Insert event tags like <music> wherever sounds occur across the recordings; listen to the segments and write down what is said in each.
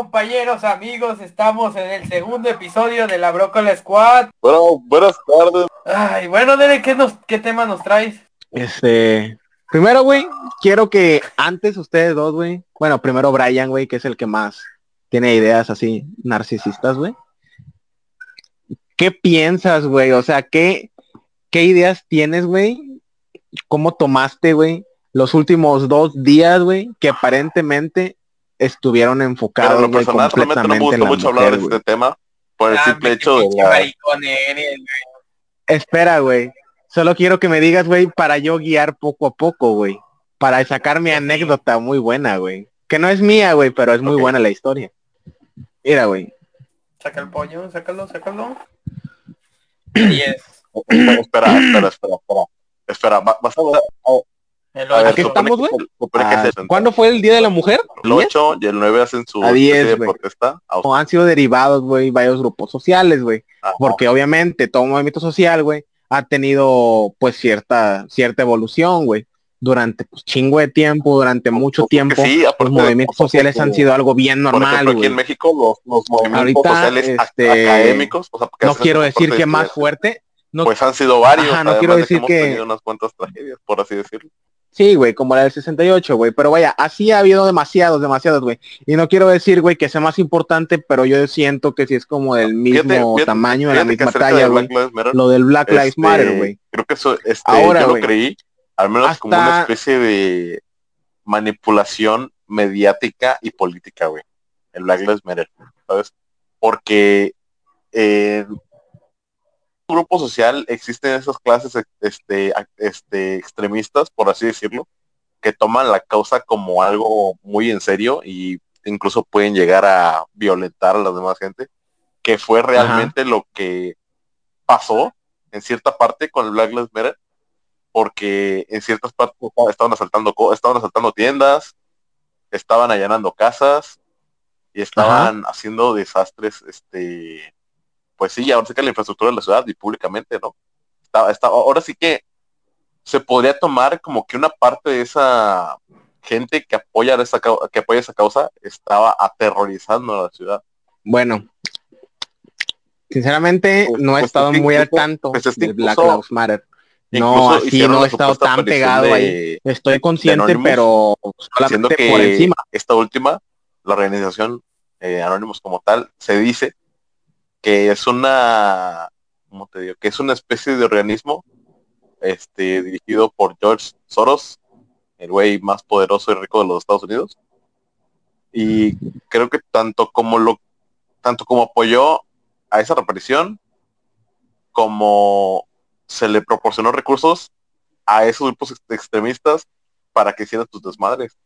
Compañeros, amigos, estamos en el segundo episodio de la Brócola Squad. Bueno, buenas tardes. Ay, bueno, Dele, ¿qué, nos, ¿qué tema nos traes? Este, primero, güey, quiero que antes ustedes dos, güey, bueno, primero Brian, güey, que es el que más tiene ideas así narcisistas, güey. ¿Qué piensas, güey? O sea, ¿qué, qué ideas tienes, güey? ¿Cómo tomaste, güey? Los últimos dos días, güey, que aparentemente estuvieron enfocados Pero en lo personal realmente no me completamente gusta en la mucho hablar mujer, de güey. este tema por el Ah, simple hecho de la... Espera, güey. Solo quiero que me digas, güey, para yo guiar poco a poco, güey. Para sacar mi anécdota muy buena, güey. Que no es mía, güey, pero es muy Ok. buena la historia. Mira, güey. Saca el pollo, sácalo, sácalo. <clears throat> Y es Espera, espera, espera, espera. Espera, va- vas a ver... el A ver, ocho. ¿qué supone estamos, que- güey? que Ah, ¿Cuándo fue el Día de la Mujer? El 8 y el 9 hacen su A 10, especie de protesta. a- O han sido derivados, güey, varios grupos sociales, güey. Porque obviamente todo movimiento social, güey, ha tenido pues cierta, cierta evolución, güey. Durante pues, chingo de tiempo, durante mucho Porque tiempo, sí, aparte los movimientos aparte sociales que, han sido algo bien Por normal, ejemplo, aquí güey. en México los, los movimientos Ahorita, sociales este, académicos, o sea, porque No quiero decir de que más fuerte. No, Pues han sido varios, Ajá, no quiero de decir hemos que- tenido unas cuantas tragedias, por así decirlo. Sí, güey, como la del 68, güey. Pero vaya, así ha habido demasiados, demasiados, güey. Y no quiero decir, güey, que sea más importante, pero yo siento que sí es como del mismo Fíjate- fíjate- tamaño, de la misma talla, güey. Lo del Black Lives este, Matter, güey. Creo que eso, este, Ahora, yo lo creí, al menos como una Hasta- especie de manipulación mediática y política, güey. El Black Lives Matter, ¿sabes? Porque eh, grupo social existen esas clases este, este, extremistas, por así decirlo, que toman la causa como algo muy en serio y incluso pueden llegar a violentar a la demás gente, que fue realmente lo que pasó en cierta parte con el Black Lives Matter, porque en ciertas partes estaban asaltando, estaban asaltando tiendas, estaban allanando casas y estaban haciendo desastres, este, pues sí, ahora sí que la infraestructura de la ciudad y públicamente, ¿no? Estaba, estaba, ahora sí que se podría tomar como que una parte de esa gente que apoya esa que apoya esa causa estaba aterrorizando a la ciudad. Bueno, sinceramente Pues- no he pues estado muy al tanto pues es que del Black Lives Matter. No, así no he estado tan pegado de- ahí. Estoy consciente, pero solamente que por encima. esta última, la organización eh, Anonymous como tal, se dice que es una, ¿cómo te? Que es una especie de organismo este, dirigido por George Soros, el güey más poderoso y rico de los Estados Unidos. Y creo que tanto como lo, tanto como apoyó a esa reaparición, como se le proporcionó recursos a esos grupos ex- extremistas para que hicieran sus desmadres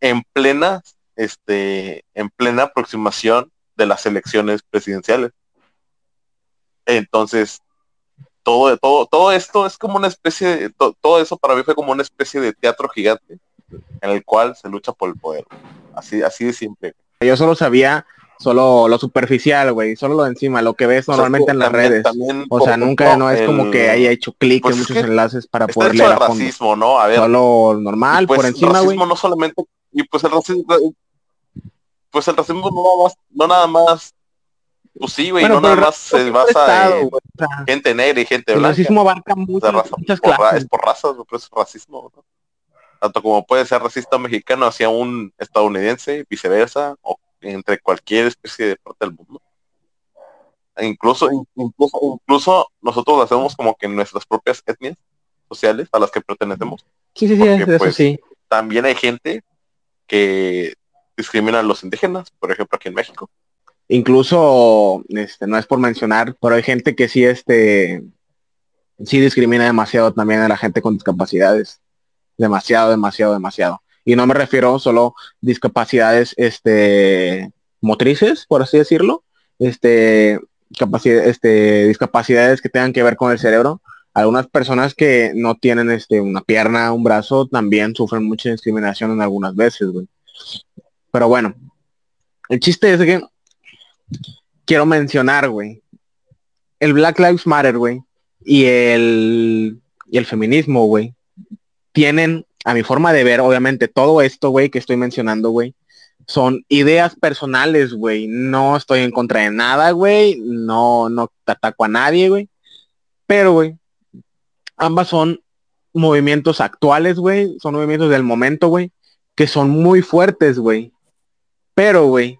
en plena este en plena aproximación de las elecciones presidenciales entonces todo todo todo esto es como una especie de, to- todo eso para mí fue como una especie de teatro gigante en el cual se lucha por el poder así así de simple Yo solo sabía solo lo superficial, güey, solo lo de encima, lo que ves O sea, normalmente en las también- redes. también, O por sea, nunca no es como que haya hecho clic pues en muchos enlaces para está poder leer a fondo. racismo no a ver Solo normal, Y, pues, por encima, güey. racismo no solamente y pues el racismo pues el racismo no nada más no nada más pues sí güey Bueno, no nada el más se basa en gente negra y gente el blanca racismo abarca muchas, raza- muchas por clases. es por razas pero es racismo ¿no? tanto como puede ser racista mexicano hacia un estadounidense viceversa o entre cualquier especie de parte del mundo E incluso incluso incluso nosotros lo hacemos como que en nuestras propias etnias sociales a las que pertenecemos Sí, sí, sí, porque, eso pues, sí. también hay gente que discrimina a los indígenas, por ejemplo aquí en México. Incluso, este, no es por mencionar, pero hay gente que sí, este, sí discrimina demasiado también a la gente con discapacidades. Demasiado, demasiado, demasiado. Y no me refiero solo discapacidades, este, motrices, por así decirlo, este, capacidad, este, discapacidades que tengan que ver con el cerebro. Algunas personas que no tienen este, una pierna, un brazo, también sufren mucha discriminación en algunas veces, güey. Pero bueno, el chiste es que quiero mencionar, güey, el Black Lives Matter, güey, y el, y el feminismo, güey, tienen, a mi forma de ver, obviamente, todo esto, güey, que estoy mencionando, güey, son ideas personales, güey. No estoy en contra de nada, güey. No, no ataco a nadie, güey. Pero, güey, ambas son movimientos actuales, güey. Son movimientos del momento, güey. Que son muy fuertes, güey. Pero, güey,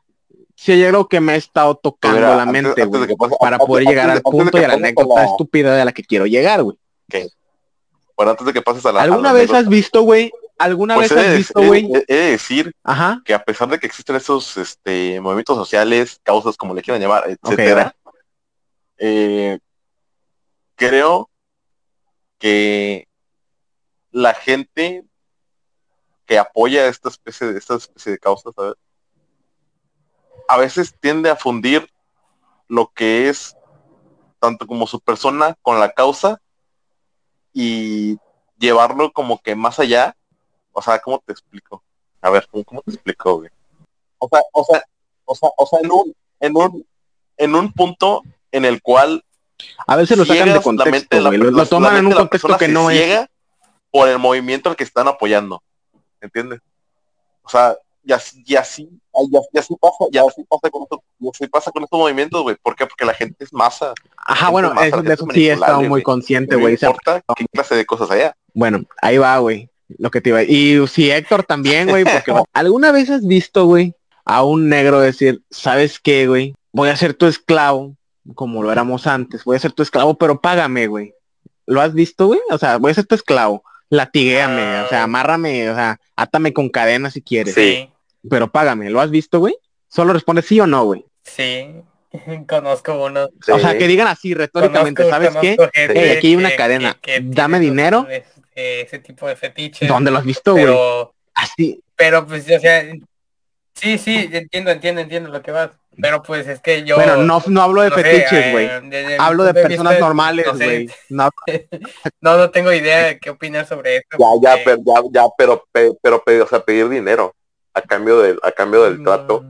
si hay algo que me ha estado tocando la mente, güey, para poder llegar al punto y a la anécdota estúpida de la que quiero llegar, güey. Bueno, antes de que pases a la... ¿Alguna vez has visto, güey, ¿Alguna pues vez has visto, güey? He, de decir que a pesar de que existen esos este, movimientos sociales, causas como le quieran llamar, etcétera, eh, creo que la gente que apoya esta especie de esta especie de causas, a veces tiende a fundir lo que es tanto como su persona con la causa y llevarlo como que más allá o sea, ¿cómo te explico? A ver, ¿cómo, te explico, güey? O sea, o sea, o sea, o sea, en un, en un, en un punto en el cual a veces lo sacan de contexto, la lo, toman en un contexto que no es por el movimiento al que están apoyando, ¿entiendes? O sea, y así, y así, y así pasa, ya así pasa con estos, pasa con estos movimientos, güey. ¿Por qué? Porque la gente es masa. Ajá, bueno, eso, de eso sí he estado muy consciente, güey. No importa qué clase de cosas haya. Bueno, ahí va, güey. Lo que te iba Y si Héctor también, güey, porque <laughs> ¿alguna vez has visto, güey, a un negro decir, ¿sabes qué, güey? Voy a ser tu esclavo, como lo éramos antes, voy a ser tu esclavo, pero págame, güey. ¿Lo has visto, güey? O sea, voy a ser tu esclavo. Latiguéame, o sea, ah. amárrame, o sea, átame con cadenas si quieres. Sí. Pero págame, ¿lo has visto, güey? Solo responde sí o no, güey. Sí. <laughs> Conozco uno. O sea, que digan así retóricamente, ¿sabes qué? aquí hay una cadena. Dame dinero ese tipo de fetiches. ¿Dónde lo has visto, güey? Pero, Así. Pero pues, o sea, sí, sí, entiendo, entiendo, entiendo lo que vas. Pero pues es que yo... Bueno, no, no hablo de fetiches, güey. hablo de, personas normales, güey. No, <laughs> no, no, tengo idea de qué opinas sobre eso. Ya, ya, pero, ya, ya, pero, pero, o sea, pedir dinero a cambio del, a cambio del mm. trato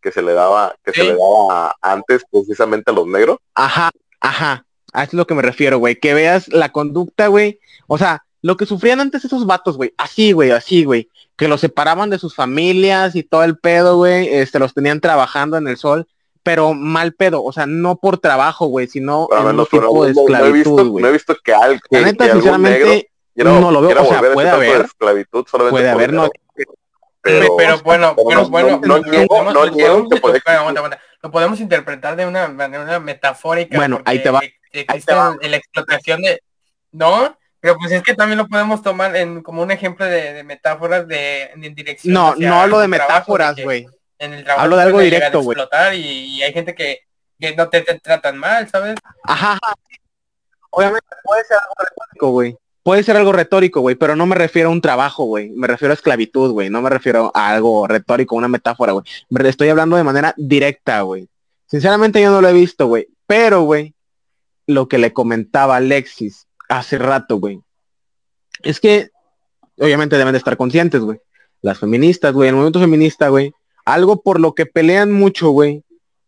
que se le daba, que se le daba antes precisamente a los negros. Ajá, ajá. A eso es lo que me refiero, güey. Que veas la conducta, güey. O sea, lo que sufrían antes esos vatos, güey. Así, güey, así, güey. Que los separaban de sus familias y todo el pedo, güey. Este, los tenían trabajando en el sol. Pero mal pedo, o sea, no por trabajo, güey, sino en un tipo de esclavitud, güey. No, he visto que La neta, sinceramente, no lo veo, o sea, puede haber, esclavitud puede haber, no, pero, pero, bueno, pero bueno, no, lo podemos interpretar de una manera metafórica. Bueno, ahí te va. Existe la explotación de, ¿no? Pero pues es que también lo podemos tomar en como un ejemplo de, metáforas de en dirección. No, no hablo de metáforas, güey. En el trabajo hablo de algo directo, güey. Y, hay gente que, que no te, tratan mal, ¿sabes? Ajá. Obviamente puede ser algo güey. Puede ser algo retórico, güey, pero no me refiero a un trabajo, güey. Me refiero a esclavitud, güey. No me refiero a algo retórico, una metáfora, güey. Estoy hablando de manera directa, güey. Sinceramente yo no lo he visto, güey. Pero, güey, lo que le comentaba Alexis hace rato, güey. Es que, obviamente deben de estar conscientes, güey. Las feministas, güey, el movimiento feminista, güey, algo por lo que pelean mucho, güey,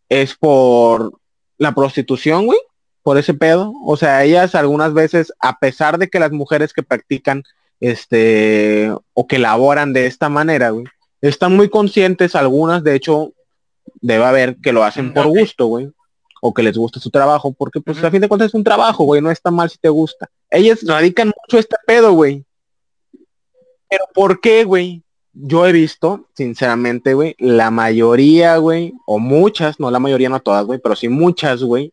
es por la prostitución, güey, por ese pedo. O sea, ellas algunas veces, a pesar de que las mujeres que practican, este, o que laboran de esta manera, güey, están muy conscientes, algunas, de hecho, debe haber que lo hacen por gusto, güey o que les guste su trabajo, porque pues a fin de cuentas es un trabajo, güey, no está mal si te gusta. Ellas radican mucho este pedo, güey. Pero ¿por qué, güey? Yo he visto, sinceramente, güey, la mayoría, güey, o muchas, no la mayoría, no todas, güey, pero sí muchas, güey,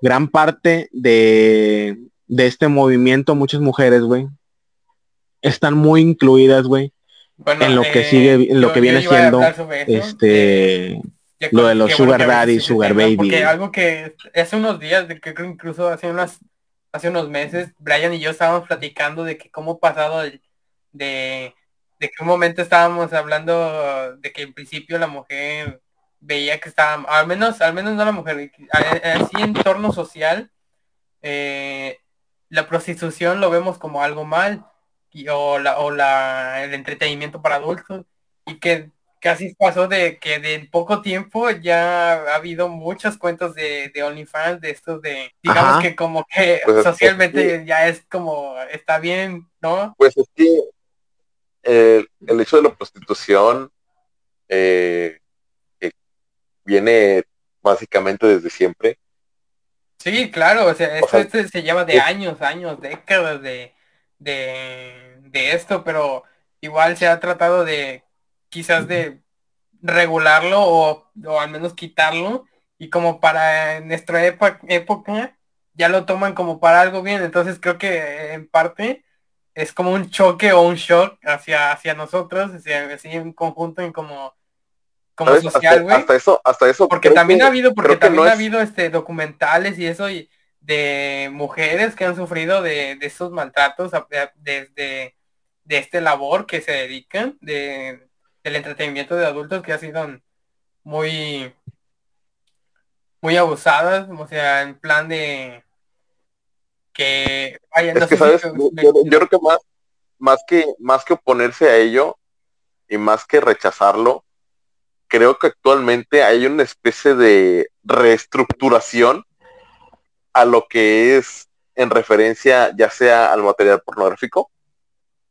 gran parte de, de este movimiento, muchas mujeres, güey, están muy incluidas, güey, en lo que sigue, en lo que viene siendo, este... Eh, lo de los Sugar Daddy, Sugar Baby. Porque algo que hace unos días, de que incluso hace unas hace unos meses, Brian y yo estábamos platicando de que cómo pasado de, de, que un momento estábamos hablando de que en principio la mujer veía que estaba, al menos, al menos no la mujer, así en torno social, eh, la prostitución lo vemos como algo mal, y, o, la, o la, el entretenimiento para adultos, y que casi pasó de que de poco tiempo ya ha habido muchas cuentas de, de OnlyFans, de estos de, digamos que como que Pues, socialmente ya es como, está bien, ¿no? Pues es que eh, el hecho de la prostitución eh, viene básicamente desde siempre. Sí, claro, o sea, esto, sea, esto se lleva de es- años, años, décadas de, de, de esto, pero igual se ha tratado de quizás de regularlo o, o al menos quitarlo y como para nuestra época ya lo toman como para algo bien, entonces creo que en parte es como un choque o un shock hacia, hacia nosotros, hacia, así en conjunto y como, como ¿sabes? social, hasta, güey. hasta eso, hasta eso. Porque también que- ha habido, porque también no ha es- habido este documentales y eso y de mujeres que han sufrido de, de estos maltratos a- de- desde de este labor que se dedican de del entretenimiento de adultos que ha sido muy muy abusadas, o sea, en plan de que vaya, Es no Yo, yo creo que más, más que más que oponerse a ello y más que rechazarlo, creo que actualmente hay una especie de reestructuración a lo que es en referencia ya sea al material pornográfico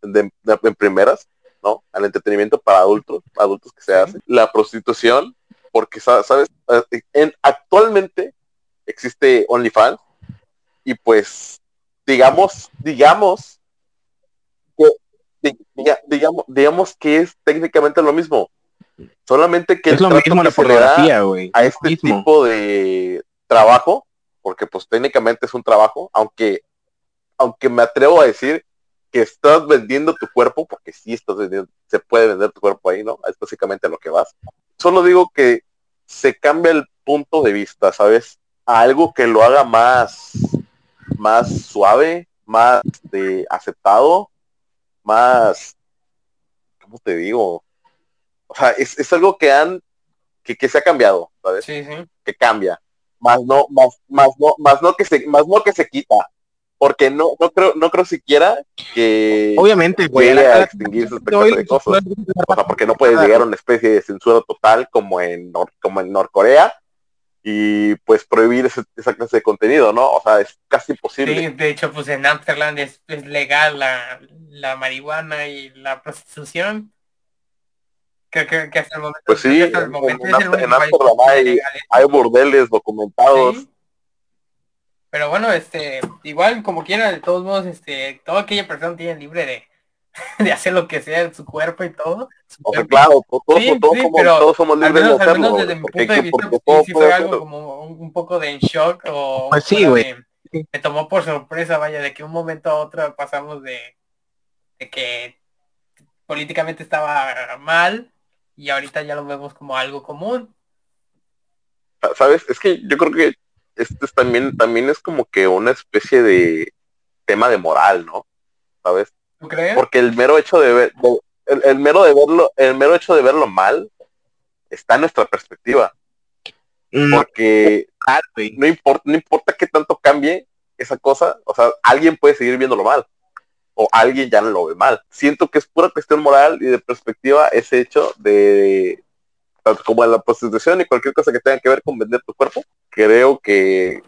de, de- en primeras, ¿no? Al entretenimiento para adultos, adultos que se hace, la prostitución, porque sa- sabes, Eh, en, actualmente existe OnlyFans y pues digamos, digamos que di- diga- digamos, digamos que es técnicamente lo mismo. Solamente que Es lo trato mismo que la pornografía, güey. a este mismo. tipo de trabajo, porque pues técnicamente es un trabajo, aunque, aunque me atrevo a decir que estás vendiendo tu cuerpo, porque sí estás vendiendo, se puede vender tu cuerpo ahí, ¿no? Es básicamente a lo que vas. Solo digo que se cambia el punto de vista, ¿sabes? A algo que lo haga más, más suave, más de aceptado, más, ¿cómo te digo? O sea, es, es algo que han, que, que se ha cambiado, ¿sabes? sí, sí. que cambia más no más más no más no que se más no que se quita porque no no creo no creo siquiera que Obviamente, güey. a la- extinguirse de cosas o sea porque no puede llegar a una especie de censura total como en Nor- como en Norcorea y pues prohibir ese- esa clase de contenido no o sea es casi imposible Sí, de hecho, pues en Amsterdam es, es legal la, la marihuana y la prostitución. Creo que, que hasta el momento, Pues sí, que hasta el en- momento en es el en que hay- hay burdeles documentados Sí. Pero bueno, este, igual como quiera, de todos modos, este, toda aquella persona tiene libre de, <laughs> de hacer lo que sea en su cuerpo y todo. o sea claro to- todos, Sí, todos sí, somos pero todos somos al libres menos, de al hacerlo menos desde mi punto de vista, porque sí, puede fue algo como un, un poco de en shock o Pues sí, güey. Sí. me tomó por sorpresa, vaya, de que un momento a otro pasamos de, de que políticamente estaba mal y ahorita ya lo vemos como algo común. ¿sabes? Es que yo creo que este es también, también es como que una especie de tema de moral, ¿no? ¿Sabes? ¿Tú crees? Porque el mero hecho de ver, de- el, el mero de verlo, el mero hecho de verlo mal está en nuestra perspectiva. No, Porque güey. no importa, no importa qué tanto cambie esa cosa, o sea, alguien puede seguir viéndolo mal. O alguien ya lo ve mal. Siento que es pura cuestión moral y de perspectiva ese hecho de como la prostitución y cualquier cosa que tenga que ver con vender tu cuerpo, creo que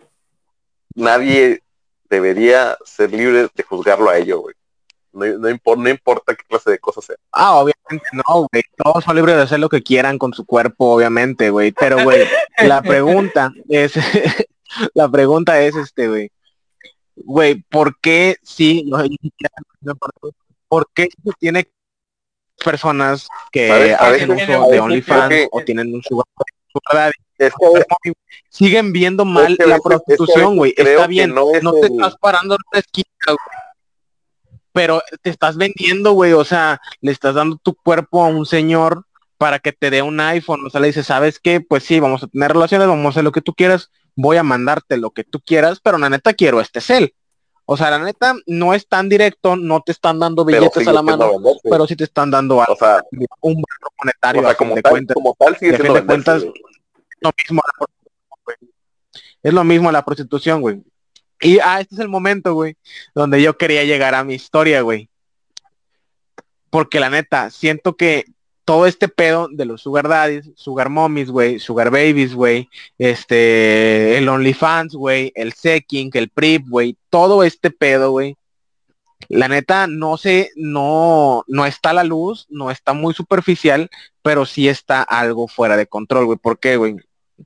nadie debería ser libre de juzgarlo a ello, güey. No, no, impor- no importa qué clase de cosas sea. Ah, obviamente no. Todos son libres de hacer lo que quieran con su cuerpo, obviamente, güey. Pero, güey, la pregunta es, <laughs> la pregunta es este, güey. Güey, ¿por qué no, por- ¿por qué se tiene personas que hacen uso de OnlyFans que- o tienen un sugar, sugar daddy, Es que, siguen viendo mal Es que a la prostitución, güey. Está bien, no es no te el- estás parando en una esquina, güey. Pero te estás vendiendo, güey. O sea, le estás dando tu cuerpo a un señor para que te dé un iPhone. O sea, le dices, ¿sabes qué? Pues sí, vamos a tener relaciones, vamos a hacer lo que tú quieras. Voy a mandarte lo que tú quieras, pero la neta quiero este cel. O sea, la neta no es tan directo, no te están dando billetes a la mano, venderse. pero sí te están dando algo, o sea, un valor monetario o sea, como de tal, cuentas. como tal sigue siendo de venderse, cuentas, güey. lo mismo la prostitución. Es lo mismo la prostitución, güey. Y ah, este es el momento, güey, donde yo quería llegar a mi historia, güey. Porque la neta, siento que todo este pedo de los sugar daddies, sugar mommies, güey, sugar babies, güey, este, el OnlyFans, güey, el Seking, el PRIP, güey, todo este pedo, güey. La neta, no sé, no, no está a la luz, no está muy superficial, pero sí está algo fuera de control, güey. ¿Por qué, güey?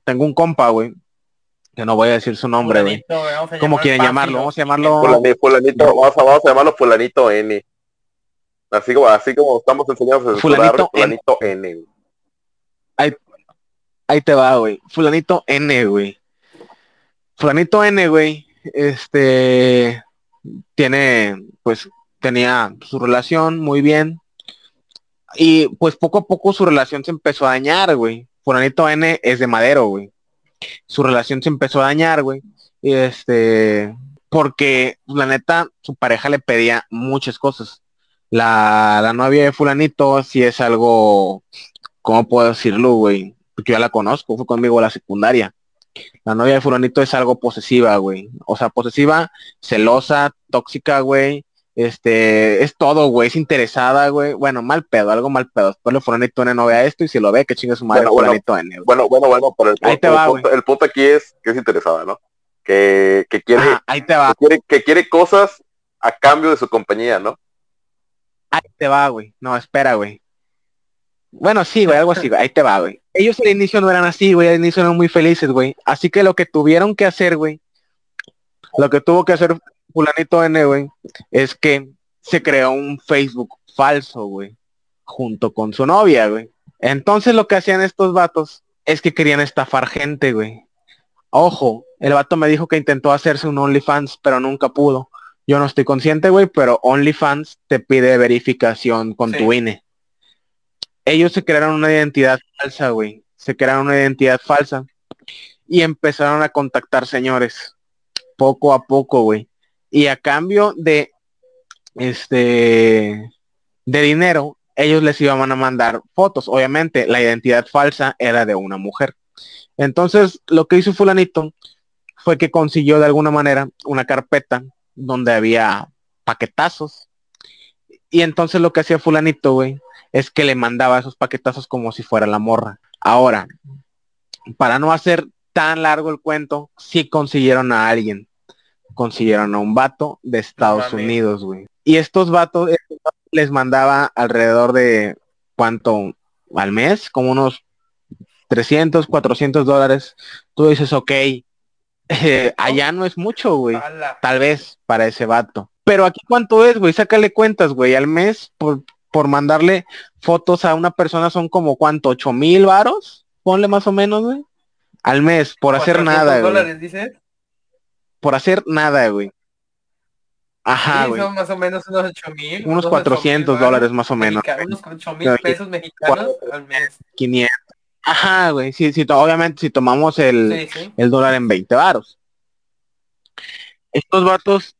Tengo un compa, güey, que no voy a decir su nombre, güey. ¿Cómo quieren llamarlo? Vamos a llamarlo... Fulani- fulanito, vamos a, vamos a llamarlo fulanito N. Así como, así como estamos enseñados a Fulanito fulanito, N. güey. Ahí te va, güey. Fulanito N, güey. Fulanito N, güey. Este tiene, pues, tenía su relación muy bien. Y pues poco a poco su relación se empezó a dañar, güey. Fulanito N es de madero, güey. Su relación se empezó a dañar, güey. Y este, porque la neta, su pareja le pedía muchas cosas. La, la novia de fulanito sí es algo, ¿cómo puedo decirlo, güey? Porque yo ya la conozco, fue conmigo a la secundaria. La novia de fulanito es algo posesiva, güey. O sea, posesiva, celosa, tóxica, güey. Este, es todo, güey. Es interesada, güey. Bueno, mal pedo, algo mal pedo. Después le fulanito N no vea esto y si lo ve, que chingue su madre Bueno, bueno. fulanito N, güey. Bueno, bueno, bueno, pero el, Ahí punto, te va, el, punto, el punto aquí es que es interesada, ¿no? Que, que quiere, Ajá, ahí te va, que quiere, que quiere cosas a cambio de su compañía, ¿no? Ahí te va, güey. No, espera, güey. Bueno, sí, güey, algo así, güey. Ahí te va, güey. Ellos al inicio no eran así, güey. Al inicio eran muy felices, güey. Así que lo que tuvieron que hacer, güey, lo que tuvo que hacer fulanito N, güey, es que se creó un Facebook falso, güey, junto con su novia, güey. Entonces lo que hacían estos vatos es que querían estafar gente, güey. Ojo, el vato me dijo que intentó hacerse un OnlyFans, pero nunca pudo. Yo no estoy consciente, güey, pero OnlyFans te pide verificación con Sí. tu INE. Ellos se crearon una identidad falsa, güey. Se crearon una identidad falsa y empezaron a contactar señores poco a poco, güey. Y a cambio de este de dinero, ellos les iban a mandar fotos. Obviamente, la identidad falsa era de una mujer. Entonces, lo que hizo fulanito fue que consiguió de alguna manera una carpeta donde había paquetazos. Y entonces lo que hacía fulanito, güey, es que le mandaba esos paquetazos como si fuera la morra. Ahora, para no hacer tan largo el cuento, sí consiguieron a alguien. Consiguieron a un vato de Estados. Unidos, güey. Y estos vatos eh, les mandaba alrededor de cuánto al mes, como unos 300, 400 dólares. Tú dices, ok, eh, allá no es mucho, güey. Tal vez para ese vato. Pero aquí cuánto es, güey, sácale cuentas, güey, al mes por, por mandarle fotos a una persona son como cuánto, ocho mil varos, ponle más o menos, güey. Al mes, por hacer 400 nada, güey. dólares, dices? Por hacer nada, güey. Ajá, Sí, güey. son más o menos unos 8 mil. Unos 400 dólares más o menos. Unos 8 mil pesos mexicanos al mes. 500. Ajá, güey. Sí, obviamente si tomamos el, Sí, sí. el dólar en 20 varos. Estos vatos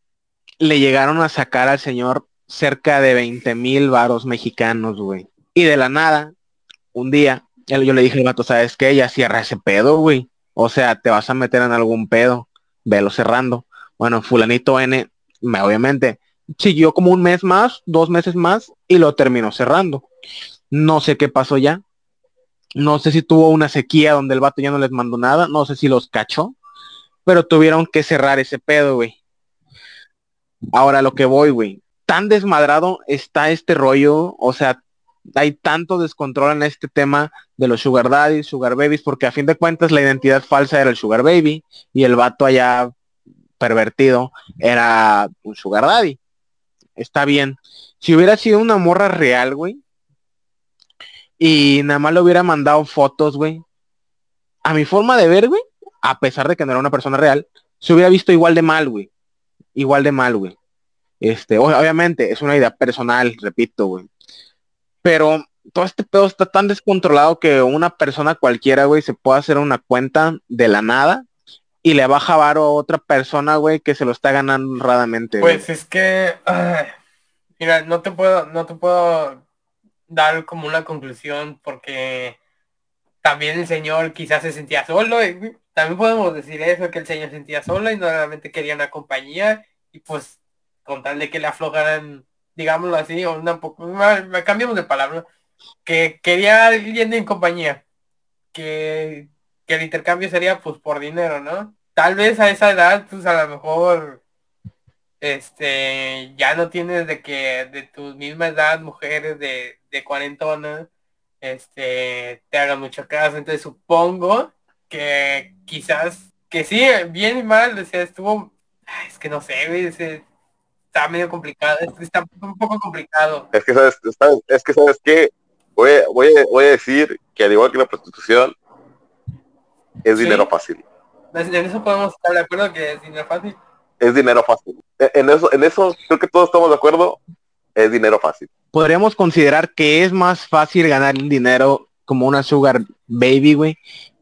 le llegaron a sacar al señor cerca de 20 mil varos mexicanos, güey. Y de la nada, un día, él- yo le dije al vato, ¿sabes qué? Ya cierra ese pedo, güey. O sea, te vas a meter en algún pedo. Velo cerrando. Bueno, fulanito N, me- obviamente, siguió como un mes más, dos meses más, y lo terminó cerrando. No sé qué pasó ya. No sé si tuvo una sequía donde el vato ya no les mandó nada. No sé si los cachó. Pero tuvieron que cerrar ese pedo, güey. Ahora lo que voy, güey. Tan desmadrado está este rollo. O sea, hay tanto descontrol en este tema de los sugar daddies, sugar babies, porque a fin de cuentas la identidad falsa era el sugar baby y el vato allá pervertido era un sugar daddy. Está bien. Si hubiera sido una morra real, güey, y nada más le hubiera mandado fotos, güey. A mi forma de ver, güey, a pesar de que no era una persona real, se hubiera visto igual de mal, güey. Igual de mal, güey. Este, obviamente, es una idea personal, repito, güey. Pero todo este pedo está tan descontrolado que una persona cualquiera, güey, se puede hacer una cuenta de la nada y le baja varo a otra persona, güey, que se lo está ganando honradamente. Pues es que, mira, no te puedo, no te puedo dar como una conclusión porque también el señor quizás se sentía solo. y también podemos decir eso, que el señor se sentía solo y normalmente quería una compañía y pues con tal de que le aflojaran, digámoslo así, o una poco, cambiamos de palabra, que quería alguien en compañía, que, que el intercambio sería pues por dinero, ¿no? Tal vez a esa edad, pues a lo mejor este ya no tienes de que de tu misma edad mujeres de, de cuarentonas este te hagan mucho caso entonces supongo que quizás que sí bien y mal o sea estuvo es que no sé ese- está medio complicado es- está un poco complicado Es que sabes, sabes- es que sabes que voy, a- voy, voy a decir que al igual que la prostitución es Sí. dinero fácil. en eso podemos estar de acuerdo que es dinero fácil Es dinero fácil. E- En eso, en eso creo que todos estamos de acuerdo. Es dinero fácil. Podríamos considerar que es más fácil ganar el dinero como una sugar baby, güey,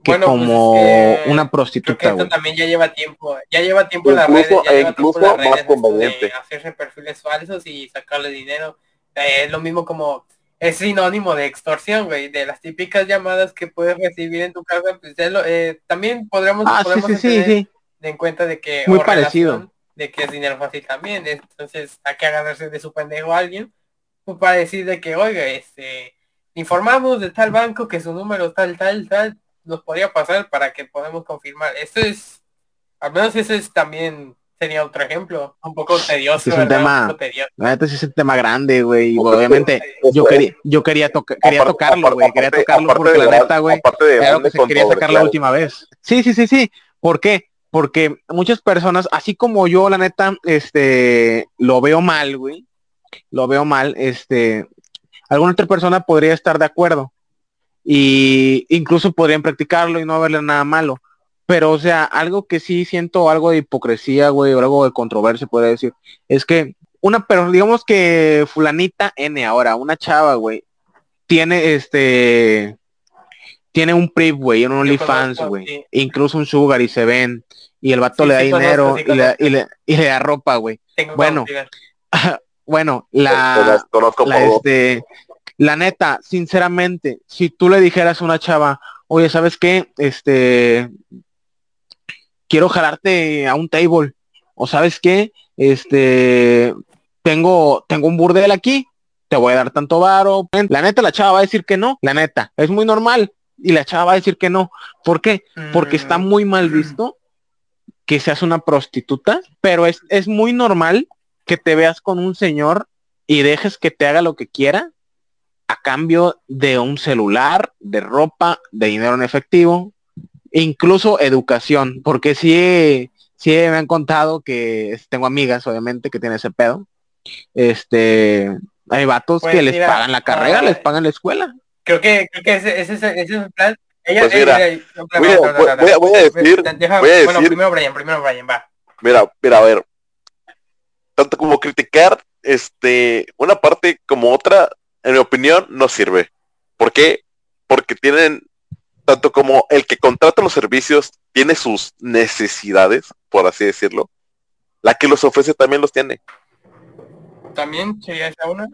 que Bueno, pues, como es que una creo que prostituta, esto güey. también ya lleva tiempo, ya lleva tiempo en las Incluso- redes, ya lleva tiempo incluso en las más de conveniente. hacerse perfiles falsos y sacarle dinero. Eh, es lo mismo como, es sinónimo de extorsión, güey, de las típicas llamadas que puedes recibir en tu casa, pues es lo- eh, también podríamos, Ah, sí, podemos sí, sí, tener sí. en cuenta de que Muy parecido. de que es dinero fácil también, entonces hay que agarrarse de su pendejo a alguien pues, para decir de que, oiga, este, informamos de tal banco que su número tal, tal, tal, nos podría pasar para que podamos confirmar. Esto es, al menos ese es también sería otro ejemplo, un poco tedioso, Sí, es un ¿verdad? tema- Un poco tedioso. La neta sí es un tema grande, güey. obviamente yo quería, yo quería, toca- quería Aparte- tocarlo, güey. Quería tocarlo aparte porque la neta, güey, grande que se quería sacar la última vez. Sí, sí, sí, sí. ¿Por qué? Porque muchas personas, así como yo, la neta, este, lo veo mal, güey. Lo veo mal, este, alguna otra persona podría estar de acuerdo. Y incluso podrían practicarlo y no verle nada malo. Pero, o sea, algo que sí siento algo de hipocresía, güey, o algo de controversia, podría decir, es que una, pero digamos que fulanita N ahora, una chava, güey, tiene este, tiene un PRIP, güey, un OnlyFans, güey, sí. incluso un Sugar y se ven, y el vato Sí, le da sí dinero y, le, y, le, y le da ropa, güey. Tengo <laughs> bueno, Te las la, conozco la, todo. este, la neta, sinceramente, si tú le dijeras a una chava, oye, ¿sabes qué? Este, quiero jalarte a un table, o ¿sabes qué? Este, tengo, tengo un burdel aquí, te voy a dar tanto varo. La neta, la chava va a decir que no, la neta, es muy normal. Y la chava va a decir que no. ¿Por qué? Porque está Mm, muy mal visto que seas una prostituta, pero es, es muy normal que te veas con un señor y dejes que te haga lo que quiera a cambio de un celular, de ropa, de dinero en efectivo, incluso educación, porque sí, sí me han contado que tengo amigas, obviamente, que tienen ese pedo. Este, hay vatos Pues que les mira, pagan la carrera, ah, les pagan la escuela. Creo que, creo que ese, ese, ese es el plan. Ella, Pues ella- mira, ella- no, voy a- voy a- voy a decir- deja- voy a bueno, decir- primero Brian, primero Brian, va. Mira, mira, a ver. Tanto como criticar, este, una parte como otra, en mi opinión, no sirve. ¿Por qué? Porque tienen, tanto como el que contrata los servicios tiene sus necesidades, por así decirlo, la que los ofrece también los tiene. También sería esa una.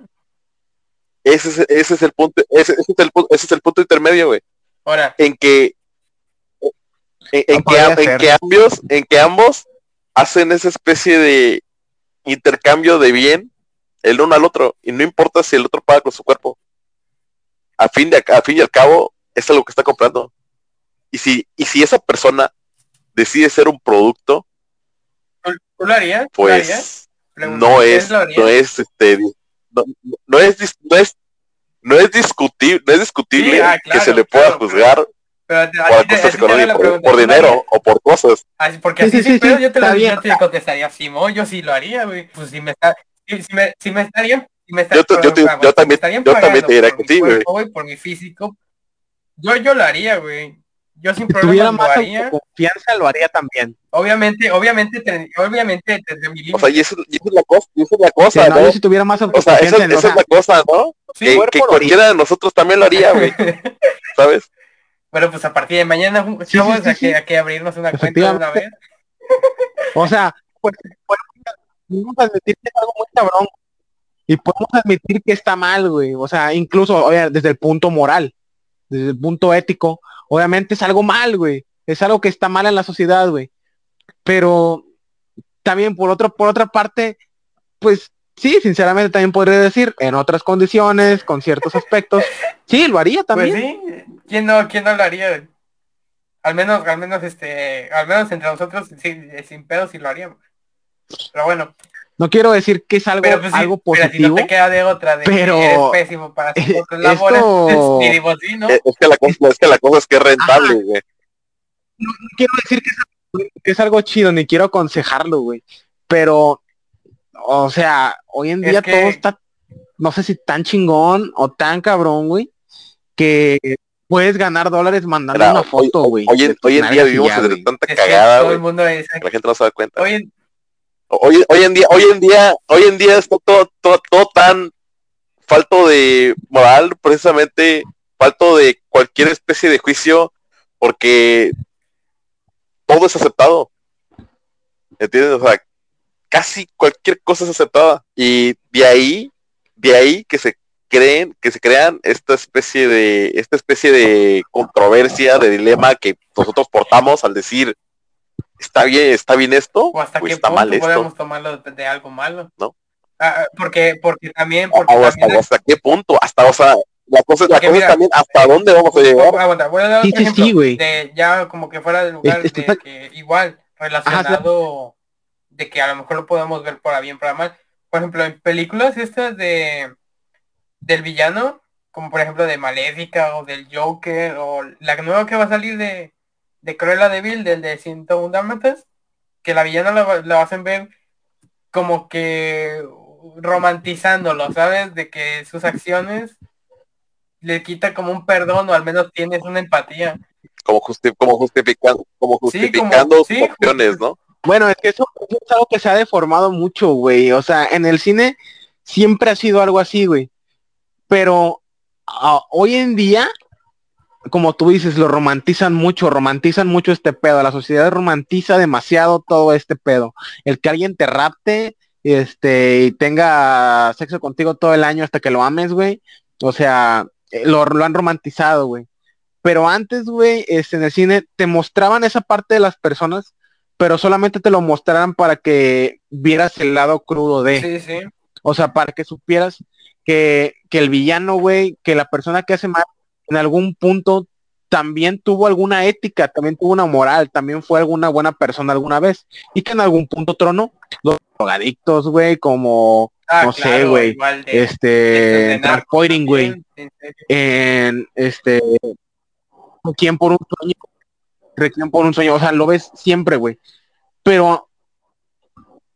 Ese es, ese es el punto, ese, ese es el, ese es el punto intermedio, güey. Ahora, En que, en, en No que, en que ambos, en que ambos hacen esa especie de intercambio de bien el uno al otro y no importa si el otro paga con su cuerpo a fin de a fin y al cabo es algo que está comprando y si y si esa persona decide ser un producto ¿tú, tú lo harías? ¿Tú lo harías? pues no ¿ustedes es no es este no, no es no es no es discutible no es discutible Sí, ah, claro, que se le pueda claro, juzgar Pero a ti- por a ti te la por ¿tú lo dinero o por cosas Así, porque Sí, así sí, sí, sí, yo te, lo, bien. yo te contestaría, Simón, yo sí lo haría, güey. Pues si me está, si, si me, si me estarían, si me está- Yo te- yo te- yo vamos, si me también- estarían yo también te por que mi sí, güey. por mi físico, yo, yo lo haría, güey. Yo sin Si tuviera problema lo más haría. confianza, lo haría también. Obviamente, obviamente, ten- obviamente tendré mi o límite. sea y eso, y eso es la cosa y eso es la cosa no, ¿no? yo si tuviera más o sea esa, esa o sea, es la cosa no Sí, que, que cualquiera de nosotros también lo haría güey <laughs> sabes Bueno, pues a partir de mañana, sí, chavos, sí, hay, que, hay que abrirnos una cuenta una vez. O sea, pues, podemos admitir que es algo muy cabrón. Y podemos admitir que está mal, güey. O sea, incluso, oye, desde el punto moral, desde el punto ético, Obviamente es algo mal, güey. Es algo que está mal en la sociedad, güey. Pero también por otro, por otra parte, pues sí, sinceramente también podría decir, en otras condiciones, con ciertos aspectos, sí, lo haría Pues también. sí, ¿quién no, quién no lo haría? Al menos, al menos este, al menos entre nosotros sí, sin pedos sí lo haríamos. Pero bueno, No quiero decir que es algo, pero pues sí, algo pero si positivo. no te queda de otra de pero- que eres pésimo para hacer eh, otras labores, esto- <laughs> sí, ¿no? Es es que la cosa, es que la cosa es que es rentable, güey. no quiero decir que es, algo- que es algo chido, ni quiero aconsejarlo, güey. Pero, o sea, hoy en Es día que- todo está, no sé si tan chingón o tan cabrón, güey, que puedes ganar dólares mandando una foto, güey. hoy en, hoy en día vivimos ya, entre tanta Es cagada, todo el mundo La gente no se da cuenta. oye, Hoy, hoy en día, hoy en día, hoy en día está todo, todo, todo tan falto de moral, precisamente falto de cualquier especie de juicio, porque todo es aceptado. ¿Entiendes? O sea, casi cualquier cosa es aceptada. Y de ahí, de ahí que se creen, que se crean esta especie de, esta especie de controversia, de dilema que nosotros portamos al decir está bien, está bien esto, o hasta o qué está punto mal esto. podemos tomarlo de, de algo malo. ¿No? Ah, porque, porque también, porque o hasta, también o hasta qué punto, hasta, o sea, la cosa, la cosa mira, es también hasta dónde vamos a llegar. Aguanta, voy a dar Sí, otro sí, ejemplo sí, güey. de ya como que fuera del lugar Este, de está- que igual relacionado de que a lo mejor lo podemos ver para bien para mal por ejemplo en películas estas de del villano como por ejemplo de Maléfica o del Joker o la nueva que va a salir de de Cruella de Vil del de 101 Dálmatas que la villana la, la hacen ver como que romantizándolo sabes de que sus acciones le quita como un perdón o al menos tienes una empatía Como, justi- como justificando, como Sí, como- justificando sus sí, opciones, ¿no? Bueno, es que eso, eso es algo que se ha deformado mucho, güey. O sea, en el cine siempre ha sido algo así, güey. Pero ah, hoy en día, como tú dices, lo romantizan mucho, romantizan mucho este pedo. La sociedad romantiza demasiado todo este pedo. El que alguien te rapte, este, y tenga sexo contigo todo el año hasta que lo ames, güey. O sea, eh, lo, lo han romantizado, güey. Pero antes, güey, este, en el cine te mostraban esa parte de las personas pero solamente te lo mostraran para que vieras el lado crudo de, sí sí o sea, para que supieras que, que el villano, güey, que la persona que hace mal, en algún punto también tuvo alguna ética, también tuvo una moral, también fue alguna buena persona alguna vez, y que en algún punto tronó. Los drogadictos, güey, como, Ah, no sé, güey, este, de güey, en este, Requiem por un sueño, Requiem por un sueño, o sea, lo ves siempre, güey. Pero,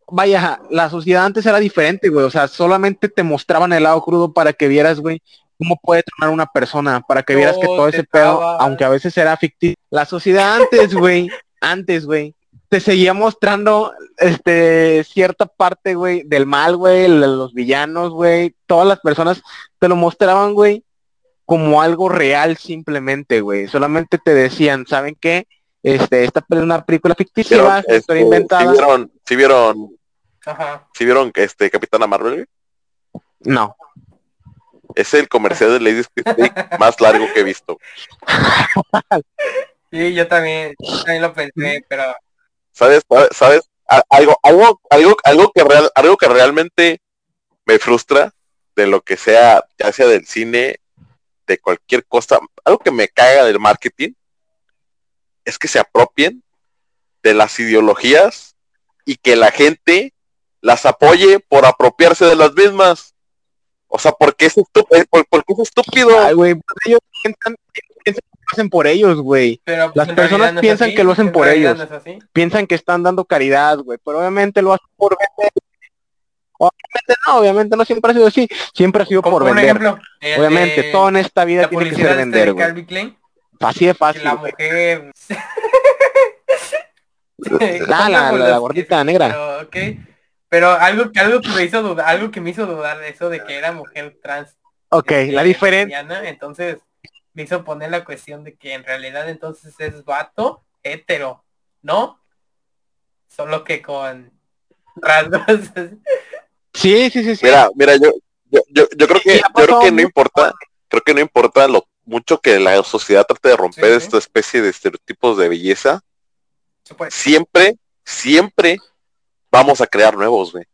vaya, la sociedad antes era diferente, güey, o sea, solamente te mostraban el lado crudo para que vieras, güey, cómo puede tronar una persona, para que vieras que todo ese pedo, aunque a veces era ficticio. La sociedad antes, güey, antes, güey, te seguía mostrando, este, cierta parte, güey, del mal, güey, los villanos, güey, todas las personas te lo mostraban, güey, como algo real simplemente, güey. Solamente te decían, ¿saben qué? Este, esta es una película ficticia, ¿Vieron, una historia este, inventada. ¿sí vieron, sí vieron, Ajá. sí vieron este Capitana Marvel? No. Es el comercial de Lady Speak <laughs> más largo que he visto. Sí, yo también, yo también lo pensé, pero ¿Sabes? ¿Sabes? Algo, algo, algo, algo que real, algo que realmente me frustra de lo que sea, ya sea del cine, de cualquier cosa, algo que me caga del marketing, es que se apropien de las ideologías y que la gente las apoye por apropiarse de las mismas. O sea, porque es estúpido, por, porque es estúpido. Ay, güey, pues ellos piensan, piensan que lo hacen por ellos, güey. pero Las personas no piensan así, que lo hacen en por ellos. no. Piensan que están dando caridad, güey. Pero obviamente lo hacen por vender. Obviamente no, obviamente no siempre ha sido así. Siempre ha sido por por un vender. ejemplo, el Obviamente, de todo en esta vida tiene que ser esta vender, güey. Así de fácil. <laughs> la mujer La, la, la, la gordita negra. Pero, ok. Pero algo, que- algo que me hizo dudar, algo que me hizo dudar de eso de que era mujer trans. Ok, este, la diferencia. entonces me hizo poner la cuestión de que en realidad entonces es vato hetero, ¿no? Solo que con rasgos. <laughs> Sí, sí, sí, sí. Mira, mira, yo, yo, yo, yo creo que, yo creo que no importa, creo que no importa lo mucho que la sociedad trate de romper Sí, sí. esta especie de estereotipos de belleza, siempre, siempre vamos a crear nuevos, güey.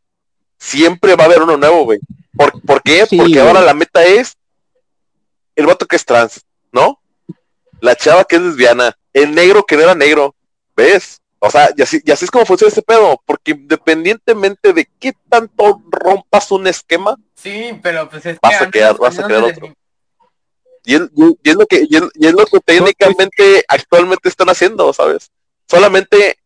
Siempre va a haber uno nuevo, güey. ¿Por, ¿por qué? Sí, Porque güey. ahora la meta es el vato que es trans, ¿no? La chava que es lesbiana, el negro que no era negro, ¿ves? O sea, y así, y así es como funciona este pedo, porque independientemente de qué tanto rompas un esquema, Sí, pero pues es que Vas a los vas a crear poniendo otro. Y es, y- y es lo que y es, y es lo que técnicamente actualmente están haciendo, ¿sabes? Solamente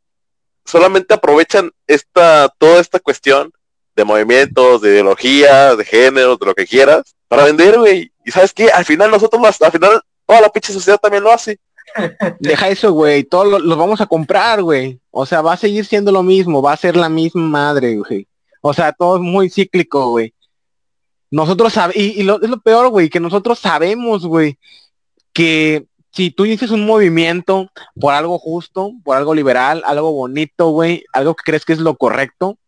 solamente aprovechan esta toda esta cuestión de movimientos, de ideología, de género, de lo que quieras, para vender, güey. Y sabes qué, al final nosotros las- al final toda la pinche sociedad también lo hace. <laughs> Deja eso, güey. Todos lo- los vamos a comprar, güey. O sea, va a seguir siendo lo mismo. Va a ser la misma madre, güey. O sea, todo es muy cíclico, güey. Nosotros sabemos, y, y lo, es lo peor, güey, que nosotros sabemos, güey, que si tú dices un movimiento por algo justo, por algo liberal, algo bonito, güey, algo que crees que es lo correcto,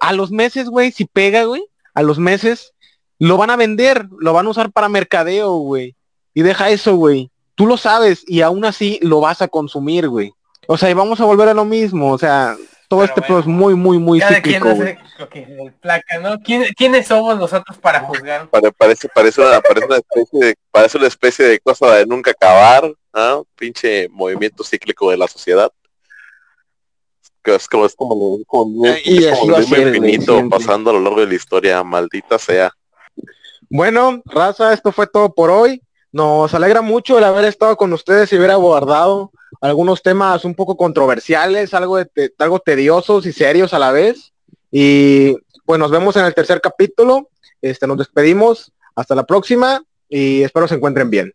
a los meses, güey, si pega, güey, a los meses, lo van a vender, lo van a usar para mercadeo, güey. Y deja eso, güey tú lo sabes y aún así lo vas a consumir, güey. O sea, y vamos a volver a lo mismo, o sea, todo Pero este bueno, pedo es muy, muy, muy Cada quien cíclico, güey. hace le placa, ¿no? ¿Quién- ¿Quiénes somos nosotros para juzgar? Pare- parece, parece, una, parece, una especie de, parece una especie de cosa de nunca acabar, ¿ah? Pinche movimiento cíclico de la sociedad. Que es como, es como, es como, es Y como el va a mismo infinito pasando a lo largo de la historia, maldita sea. Bueno, raza, esto fue todo por hoy. Nos alegra mucho el haber estado con ustedes y haber abordado algunos temas un poco controversiales, algo, de te- algo tediosos y serios a la vez. Y pues nos vemos en el tercer capítulo. Este, nos despedimos. Hasta la próxima y espero se encuentren bien.